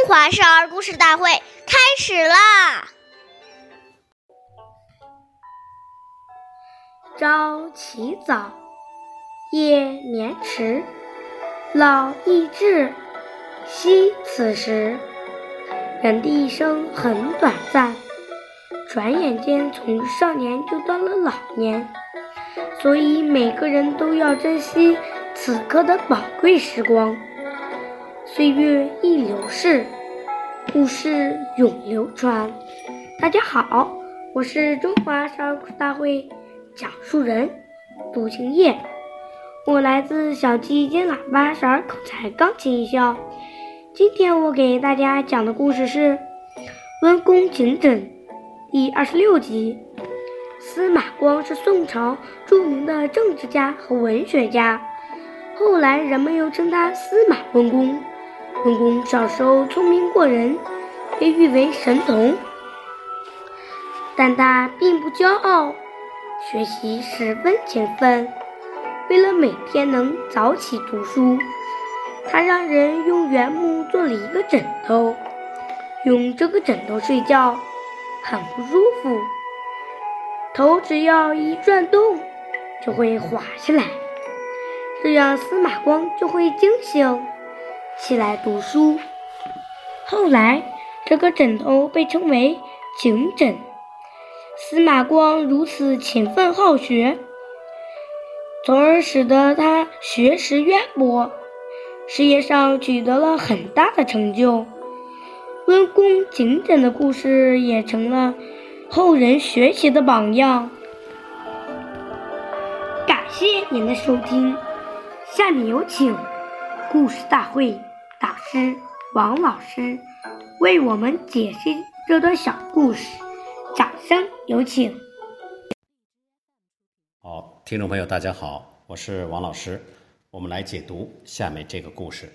中华少儿故事大会开始啦！朝起早，夜眠迟，老易至，惜此时。人的一生很短暂，转眼间从少年就到了老年，所以每个人都要珍惜此刻的宝贵时光。岁月易流逝，故事永流传。大家好，我是中华少儿故事大会讲述人杜青叶，我来自小鸡尖喇叭少儿口才钢琴艺校。今天我给大家讲的故事是《温公警枕》第二十六集。司马光是宋朝著名的政治家和文学家，后来人们又称他司马温公。温公小时候聪明过人，被誉为神童，但他并不骄傲，学习十分勤奋。为了每天能早起读书，他让人用原木做了一个枕头，用这个枕头睡觉很不舒服，头只要一转动就会滑下来，这样司马光就会惊醒。起来读书。后来，这个枕头被称为警枕。司马光如此勤奋好学，从而使得他学识渊博，事业上取得了很大的成就。温公警枕的故事也成了后人学习的榜样。感谢您的收听，下面有请故事大会。导师王老师为我们解析这段小故事，掌声有请。好，听众朋友，大家好，我是王老师，我们来解读下面这个故事。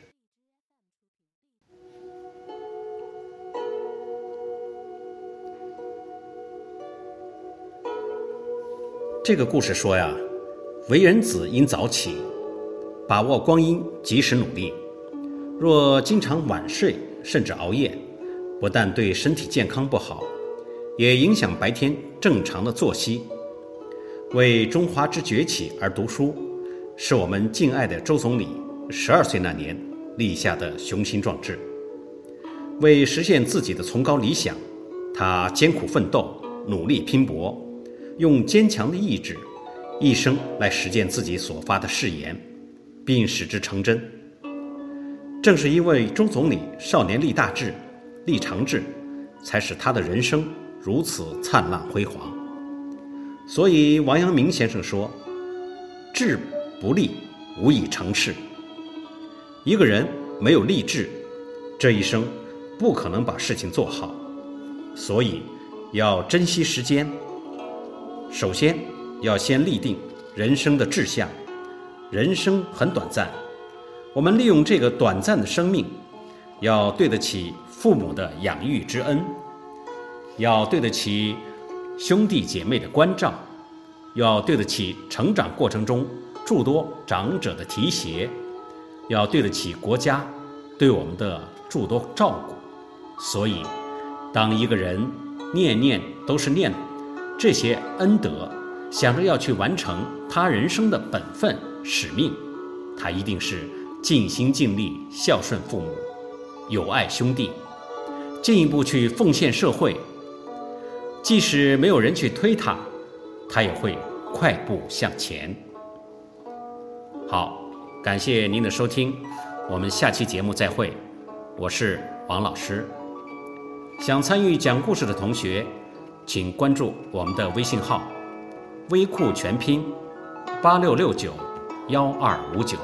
这个故事说呀，为人子应早起，把握光阴，及时努力。若经常晚睡甚至熬夜，不但对身体健康不好，也影响白天正常的作息。为中华之崛起而读书，是我们敬爱的周总理十二岁那年立下的雄心壮志。为实现自己的崇高理想，他艰苦奋斗，努力拼搏，用坚强的意志，一生来实践自己所发的誓言，并使之成真。正是因为周总理少年立大志、立长志，才使他的人生如此灿烂辉煌。所以王阳明先生说：“志不立，无以成事。”一个人没有立志，这一生不可能把事情做好。所以要珍惜时间。首先要先立定人生的志向。人生很短暂。我们利用这个短暂的生命，要对得起父母的养育之恩，要对得起兄弟姐妹的关照，要对得起成长过程中诸多长者的提携，要对得起国家对我们的诸多照顾。所以，当一个人念念都是念这些恩德，想着要去完成他人生的本分使命，他一定是。尽心尽力孝顺父母，友爱兄弟，进一步去奉献社会。即使没有人去推他，他也会快步向前。好，感谢您的收听，我们下期节目再会。我是王老师。想参与讲故事的同学，请关注我们的微信号“微库全拼八六六九幺二五九”。